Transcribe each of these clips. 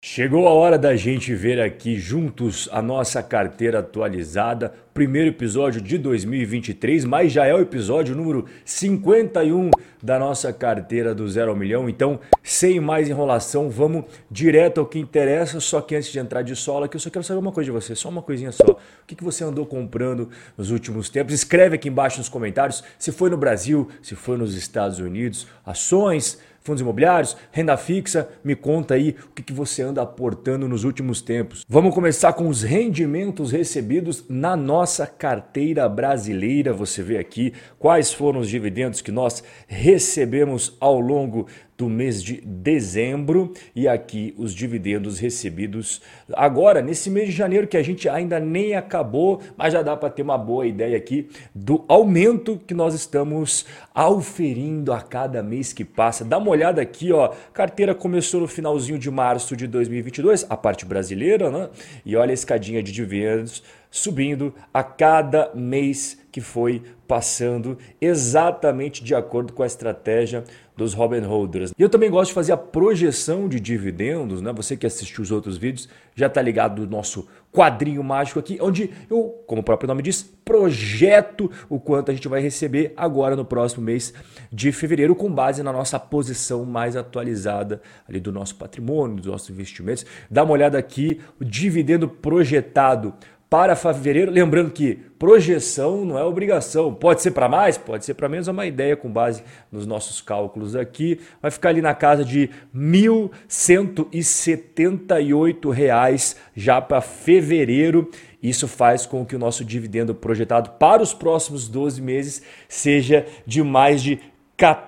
Chegou a hora da gente ver aqui juntos a nossa carteira atualizada. Primeiro episódio de 2023, mas já é o episódio número 51 da nossa carteira do Zero ao Milhão. Então, sem mais enrolação, vamos direto ao que interessa. Só que antes de entrar de sola, que eu só quero saber uma coisa de você, só uma coisinha só. O que, que você andou comprando nos últimos tempos? Escreve aqui embaixo nos comentários se foi no Brasil, se foi nos Estados Unidos, ações fundos imobiliários, renda fixa. Me conta aí o que, você anda aportando nos últimos tempos. Vamos começar com os rendimentos recebidos na nossa carteira brasileira. Você vê aqui quais foram os dividendos que nós recebemos ao longo do mês de dezembro e aqui os dividendos recebidos agora nesse mês de janeiro que a gente ainda nem acabou, mas já dá para ter uma boa ideia aqui do aumento que nós estamos auferindo a cada mês que passa. Dá uma olhada aqui, ó, carteira começou no finalzinho de março de 2022, a parte brasileira, né? E olha a escadinha de dividendos subindo a cada mês que foi passando, exatamente de acordo com a estratégia dos Robin Holders. E eu também gosto de fazer a projeção de dividendos, né? Você que assistiu os outros vídeos já está ligado no nosso quadrinho mágico aqui, onde eu, como o próprio nome diz, projeto o quanto a gente vai receber agora no próximo mês de fevereiro, com base na nossa posição mais atualizada ali do nosso patrimônio, dos nossos investimentos. Dá uma olhada aqui, o dividendo projetado para fevereiro. Lembrando que projeção não é obrigação. Pode ser para mais, pode ser para menos. É uma ideia com base nos nossos cálculos aqui. Vai ficar ali na casa de R$ 1.178 já para fevereiro. Isso faz com que o nosso dividendo projetado para os próximos 12 meses seja de mais de 14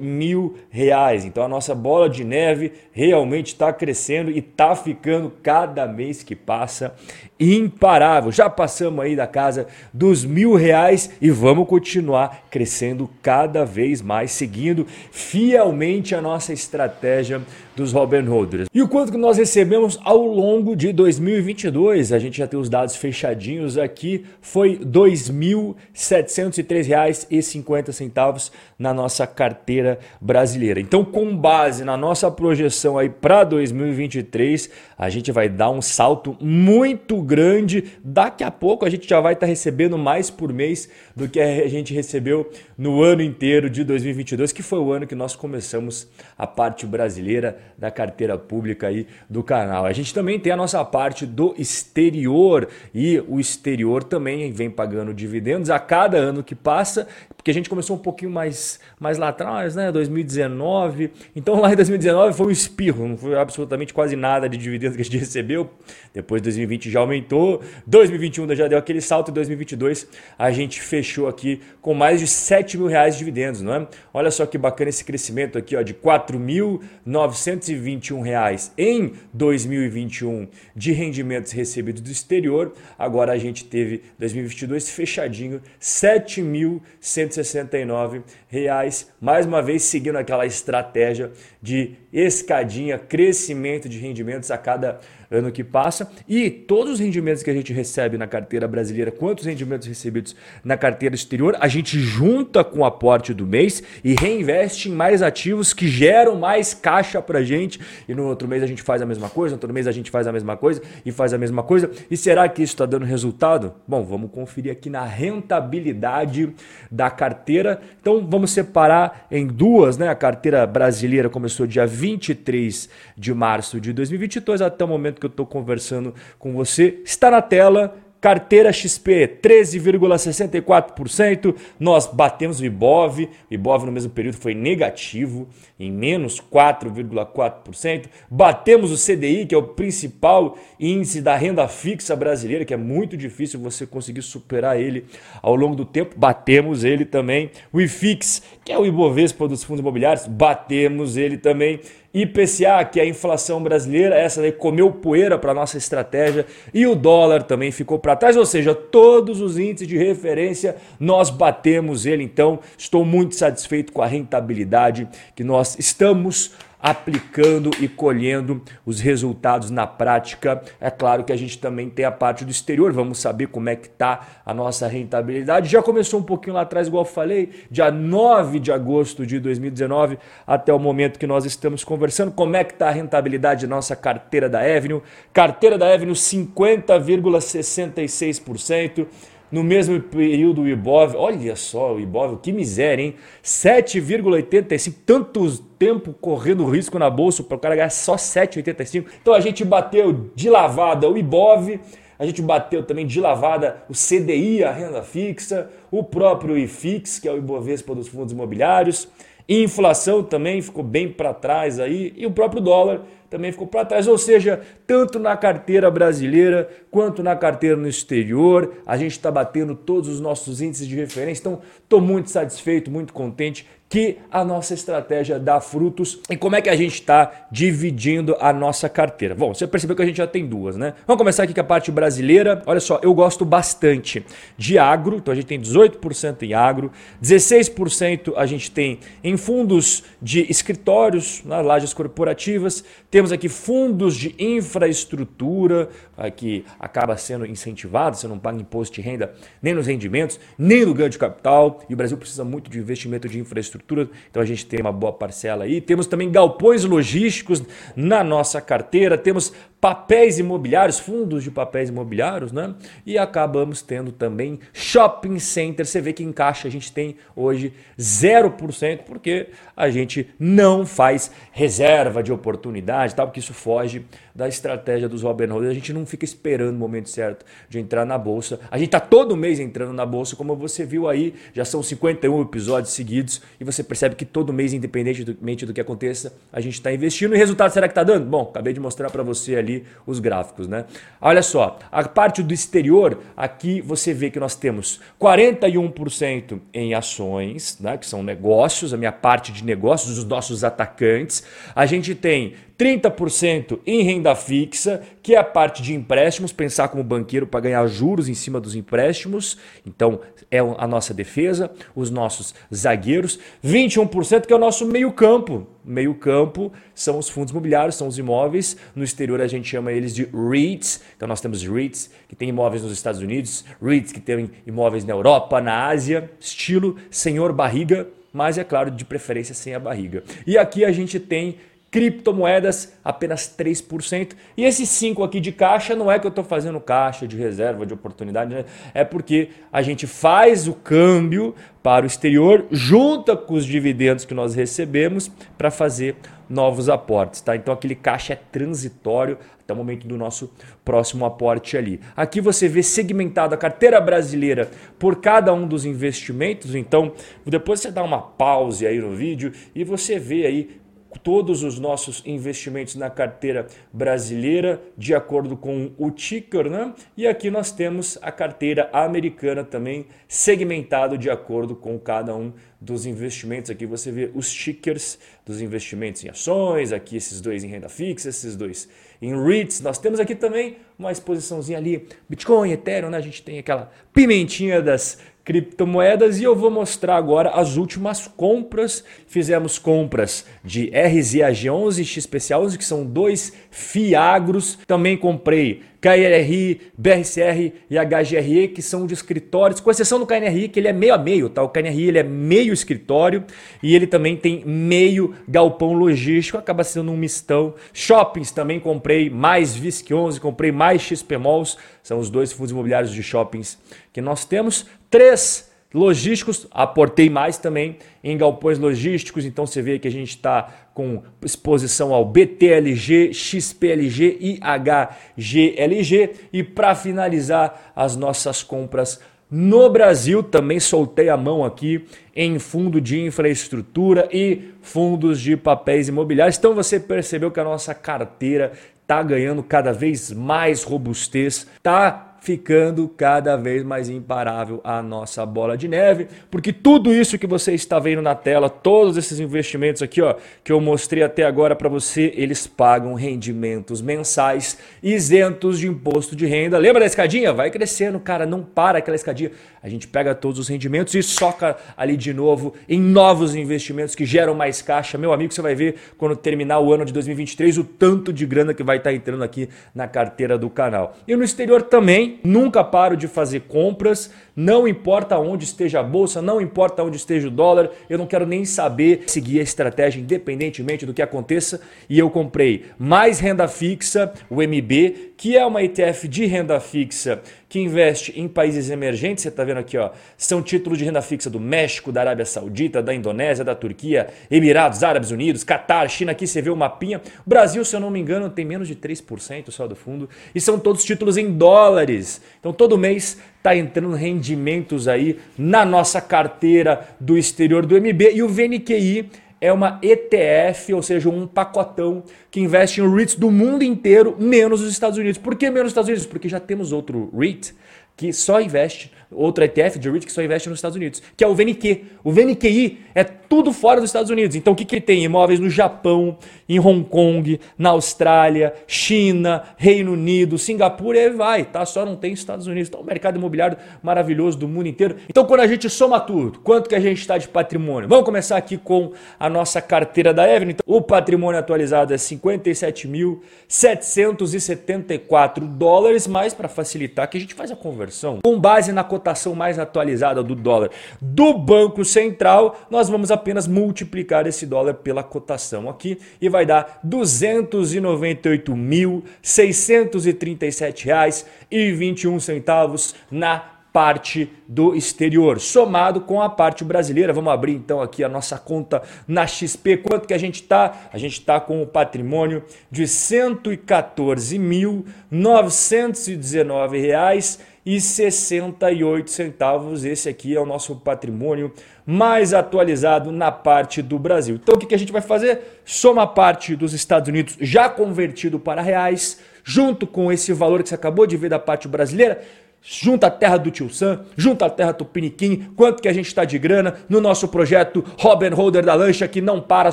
mil reais. Então a nossa bola de neve realmente está crescendo e está ficando cada mês que passa imparável. Já passamos aí da casa dos mil reais e vamos continuar crescendo cada vez mais, seguindo fielmente a nossa estratégia dos Robin Holders. E o quanto que nós recebemos ao longo de 2022? A gente já tem os dados fechadinhos aqui, foi R$ 2.703,50 na nossa carteira brasileira. Então, com base na nossa projeção aí para 2023, a gente vai dar um salto muito grande. Daqui a pouco a gente já vai estar tá recebendo mais por mês do que a gente recebeu no ano inteiro de 2022, que foi o ano que nós começamos a parte brasileira da carteira pública aí do canal. A gente também tem a nossa parte do exterior e o exterior também vem pagando dividendos a cada ano que passa, porque a gente começou um pouquinho mais, mais lá atrás, né? 2019. Então lá em 2019 foi um espirro, não foi absolutamente quase nada de dividendos que a gente recebeu. Depois 2020 já aumentou, 2021 já deu aquele salto, e 2022 a gente fechou aqui com mais de 7 mil reais de dividendos, não é? Olha só que bacana esse crescimento aqui, ó, de 4.921 reais em 2021 de rendimentos recebidos do exterior. Agora a gente teve 2022 fechadinho, 7.169 reais, mais uma vez seguindo aquela estratégia de escadinha, crescimento de rendimentos a cada ano que passa e todos os rendimentos que a gente recebe na carteira brasileira, quantos rendimentos recebidos na carteira exterior, a gente junta com o aporte do mês e reinveste em mais ativos que geram mais caixa para gente e no outro mês a gente faz a mesma coisa, no outro mês a gente faz a mesma coisa e faz a mesma coisa. E será que isso está dando resultado? Bom, vamos conferir aqui na rentabilidade da carteira. Então vamos separar em duas, né? A carteira brasileira começou dia 23 de março de 2022 até o momento que eu estou conversando com você. Está na tela Carteira XP 13,64%. Nós batemos o Ibov. O Ibov no mesmo período foi negativo, em menos 4,4%. Batemos o CDI, que é o principal índice da renda fixa brasileira, que é muito difícil você conseguir superar ele ao longo do tempo. Batemos ele também. O IFIX, que é o Ibovespa dos fundos imobiliários, batemos ele também. IPCA, que é a inflação brasileira, essa daí comeu poeira para nossa estratégia e o dólar também ficou para trás, ou seja, todos os índices de referência nós batemos ele, então estou muito satisfeito com a rentabilidade que nós estamos aplicando e colhendo os resultados na prática. É claro que a gente também tem a parte do exterior, vamos saber como é que está a nossa rentabilidade. Já começou um pouquinho lá atrás, igual eu falei, dia 9 de agosto de 2019 até o momento que nós estamos conversando. Como é que está a rentabilidade da nossa carteira da Avenue? Carteira da Avenue 50,66%. No mesmo período, o Ibov, olha só o Ibov, que miséria, hein? 7,85, tanto tempo correndo risco na bolsa para o cara ganhar só 7,85. Então a gente bateu de lavada o Ibov, a gente bateu também de lavada o CDI, a renda fixa, o próprio IFIX, que é o Ibovespa dos fundos imobiliários. Inflação também ficou bem para trás aí e o próprio dólar também ficou para trás. Ou seja, tanto na carteira brasileira quanto na carteira no exterior, a gente está batendo todos os nossos índices de referência. Então, estou muito satisfeito, muito contente que a nossa estratégia dá frutos e como é que a gente está dividindo a nossa carteira. Bom, você percebeu que a gente já tem duas, né? Vamos começar aqui com a parte brasileira. Olha só, eu gosto bastante de agro, então a gente tem 18% em agro, 16% a gente tem em fundos de escritórios, nas lajes corporativas, temos aqui fundos de infraestrutura, que acaba sendo incentivado, você não paga imposto de renda nem nos rendimentos, nem no ganho de capital, e o Brasil precisa muito de investimento de infraestrutura infraestrutura, então a gente tem uma boa parcela aí. Temos também galpões logísticos na nossa carteira, temos papéis imobiliários, fundos de papéis imobiliários, né? E acabamos tendo também shopping center. Você vê que em caixa a gente tem hoje 0%, porque a gente não faz reserva de oportunidade, tal, porque isso foge da estratégia dos Robin Hood. A gente não fica esperando o momento certo de entrar na bolsa. A gente está todo mês entrando na bolsa, como você viu aí, já são 51 episódios seguidos e você percebe que todo mês, independentemente do que aconteça, a gente está investindo. E resultado será que está dando? Bom, acabei de mostrar para você ali os gráficos, né? Olha só, a parte do exterior, aqui você vê que nós temos 41% em ações, né, que são negócios, a minha parte de negócios, os nossos atacantes. A gente tem 30% em renda fixa, que é a parte de empréstimos, pensar como banqueiro para ganhar juros em cima dos empréstimos. Então, é a nossa defesa, os nossos zagueiros. 21% que é o nosso meio-campo. Meio-campo são os fundos imobiliários, são os imóveis. No exterior a gente chama eles de REITs. Então, nós temos REITs que tem imóveis nos Estados Unidos, REITs que tem imóveis na Europa, na Ásia, estilo senhor barriga, mas é claro, de preferência sem a barriga. E aqui a gente tem criptomoedas apenas 3%. E esses 5 aqui de caixa não é que eu estou fazendo caixa de reserva de oportunidade, né? é porque a gente faz o câmbio para o exterior, junta com os dividendos que nós recebemos para fazer novos aportes, tá? Então aquele caixa é transitório até o momento do nosso próximo aporte ali. Aqui você vê segmentado a carteira brasileira por cada um dos investimentos, então depois você dá uma pause aí no vídeo e você vê aí todos os nossos investimentos na carteira brasileira de acordo com o ticker, né? E aqui nós temos a carteira americana também segmentado de acordo com cada um dos investimentos. Aqui você vê os tickers dos investimentos em ações, aqui esses dois em renda fixa, esses dois em REITs. Nós temos aqui também uma exposiçãozinha ali, Bitcoin, Ethereum, né? A gente tem aquela pimentinha das criptomoedas e eu vou mostrar agora as últimas compras. Fizemos compras de RZAG11 e XPCA11, que são dois fiagros. Também comprei KNRI, BRCR e HGRE, que são de escritórios, com exceção do KNRI, que ele é meio a meio, tá? O KNRI ele é meio escritório e ele também tem meio galpão logístico, acaba sendo um mistão. Shoppings também comprei mais VISC 11, comprei mais XP Malls, são os dois fundos imobiliários de shoppings que nós temos. Três logísticos, aportei mais também em galpões logísticos, então você vê que a gente está com exposição ao BTLG, XPLG e HGLG. E para finalizar as nossas compras no Brasil, também soltei a mão aqui em fundo de infraestrutura e fundos de papéis imobiliários. Então você percebeu que a nossa carteira está ganhando cada vez mais robustez, está ficando cada vez mais imparável a nossa bola de neve, porque tudo isso que você está vendo na tela, todos esses investimentos aqui, ó, que eu mostrei até agora para você, eles pagam rendimentos mensais isentos de imposto de renda. Lembra da escadinha? Vai crescendo, cara, não para aquela escadinha. A gente pega todos os rendimentos e soca ali de novo em novos investimentos que geram mais caixa. Meu amigo, você vai ver quando terminar o ano de 2023 o tanto de grana que vai estar entrando aqui na carteira do canal. E no exterior também, nunca paro de fazer compras, não importa onde esteja a bolsa, não importa onde esteja o dólar, eu não quero nem saber seguir a estratégia independentemente do que aconteça. E eu comprei mais renda fixa, o MB, que é uma ETF de renda fixa que investe em países emergentes. Você está vendo aqui, ó, são títulos de renda fixa do México, da Arábia Saudita, da Indonésia, da Turquia, Emirados Árabes Unidos, Catar, China. Aqui você vê o mapinha. O Brasil, se eu não me engano, tem menos de 3% só do fundo. E são todos títulos em dólares. Então todo mês está entrando rendimentos aí na nossa carteira do exterior do MB. E o VNQI é uma ETF, ou seja, um pacotão que investe em REITs do mundo inteiro, menos os Estados Unidos. Por que menos os Estados Unidos? Porque já temos outro REIT que só investe, outro ETF de REIT que só investe nos Estados Unidos, que é o VNQ. O VNQI é tudo fora dos Estados Unidos. Então o que, que tem? Imóveis no Japão, em Hong Kong, na Austrália, China, Reino Unido, Singapura e vai, tá? Só não tem Estados Unidos. Então o mercado imobiliário maravilhoso do mundo inteiro. Então quando a gente soma tudo, quanto que a gente está de patrimônio? Vamos começar aqui com a nossa carteira da Evelyn. Então, o patrimônio atualizado é 57.774 dólares, mas para facilitar que a gente faz a conversão conversão, com base na cotação mais atualizada do dólar do Banco Central, nós vamos apenas multiplicar esse dólar pela cotação aqui e vai dar R$ 298.637,21 na parte do exterior, somado com a parte brasileira. Vamos abrir então aqui a nossa conta na XP. Quanto que a gente está? A gente está com o patrimônio de 114.919 reais e 68 centavos. Esse aqui é o nosso patrimônio mais atualizado na parte do Brasil. Então o que a gente vai fazer? Soma a parte dos Estados Unidos já convertido para reais, junto com esse valor que você acabou de ver da parte brasileira, junta a terra do Tio Sam, junta a terra Tupiniquim, quanto que a gente está de grana no nosso projeto Robin Holder da Lancha, que não para,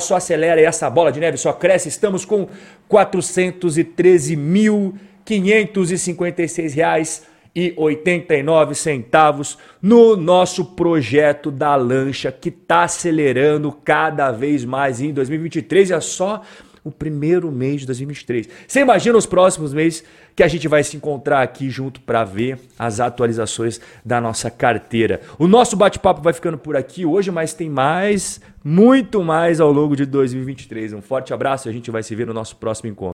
só acelera e essa bola de neve só cresce. Estamos com 413.556 reais e 89 centavos no nosso projeto da lancha que está acelerando cada vez mais em 2023 é só o primeiro mês de 2023. Você imagina os próximos meses que a gente vai se encontrar aqui junto para ver as atualizações da nossa carteira. O nosso bate-papo vai ficando por aqui hoje, mas tem mais, muito mais ao longo de 2023. Um forte abraço e a gente vai se ver no nosso próximo encontro.